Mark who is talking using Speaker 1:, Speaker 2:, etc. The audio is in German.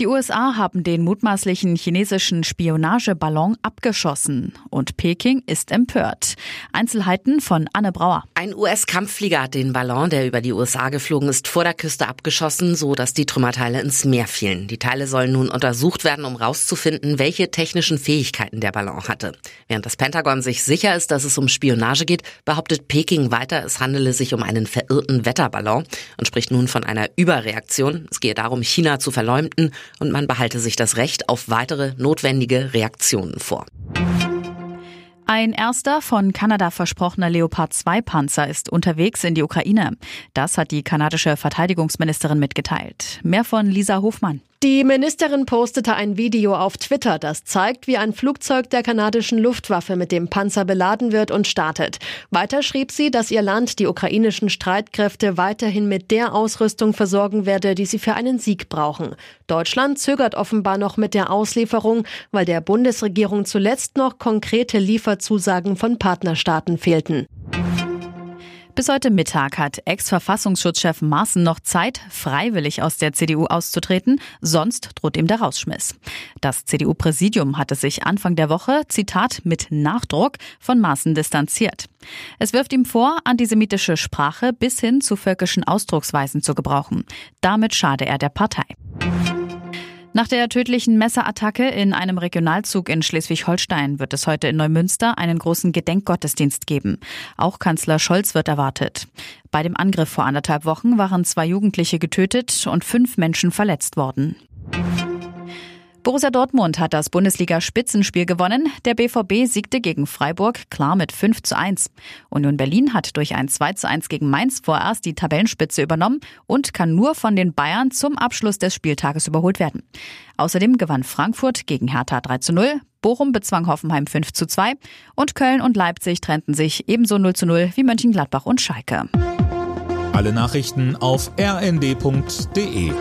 Speaker 1: Die USA haben den mutmaßlichen chinesischen Spionageballon abgeschossen und Peking ist empört. Einzelheiten von Anne Brauer.
Speaker 2: Ein US-Kampfflieger hat den Ballon, der über die USA geflogen ist, vor der Küste abgeschossen, so dass die Trümmerteile ins Meer fielen. Die Teile sollen nun untersucht werden, um herauszufinden, welche technischen Fähigkeiten der Ballon hatte. Während das Pentagon sich sicher ist, dass es um Spionage geht, behauptet Peking weiter, es handele sich um einen verirrten Wetterballon und spricht nun von einer Überreaktion. Es gehe darum, China zu verleumden und man behalte sich das Recht auf weitere notwendige Reaktionen vor.
Speaker 1: Ein erster von Kanada versprochener Leopard 2 Panzer ist unterwegs in die Ukraine. Das hat die kanadische Verteidigungsministerin mitgeteilt. Mehr von Lisa Hofmann.
Speaker 3: Die Ministerin postete ein Video auf Twitter, das zeigt, wie ein Flugzeug der kanadischen Luftwaffe mit dem Panzer beladen wird und startet. Weiter schrieb sie, dass ihr Land die ukrainischen Streitkräfte weiterhin mit der Ausrüstung versorgen werde, die sie für einen Sieg brauchen. Deutschland zögert offenbar noch mit der Auslieferung, weil der Bundesregierung zuletzt noch konkrete Lieferzusagen von Partnerstaaten fehlten.
Speaker 1: Bis heute Mittag hat Ex-Verfassungsschutzchef Maaßen noch Zeit, freiwillig aus der CDU auszutreten, sonst droht ihm der Rausschmiss. Das CDU-Präsidium hatte sich Anfang der Woche, Zitat, mit Nachdruck von Maaßen distanziert. Es wirft ihm vor, antisemitische Sprache bis hin zu völkischen Ausdrucksweisen zu gebrauchen. Damit schade er der Partei. Nach der tödlichen Messerattacke in einem Regionalzug in Schleswig-Holstein wird es heute in Neumünster einen großen Gedenkgottesdienst geben. Auch Kanzler Scholz wird erwartet. Bei dem Angriff vor anderthalb Wochen waren zwei Jugendliche getötet und fünf Menschen verletzt worden. Borussia Dortmund hat das Bundesliga-Spitzenspiel gewonnen. Der BVB siegte gegen Freiburg klar mit 5 zu 1. Union Berlin hat durch ein 2 zu 1 gegen Mainz vorerst die Tabellenspitze übernommen und kann nur von den Bayern zum Abschluss des Spieltages überholt werden. Außerdem gewann Frankfurt gegen Hertha 3 zu 0, Bochum bezwang Hoffenheim 5 zu 2 und Köln und Leipzig trennten sich ebenso 0 zu 0 wie Mönchengladbach und Schalke.
Speaker 4: Alle Nachrichten auf rnd.de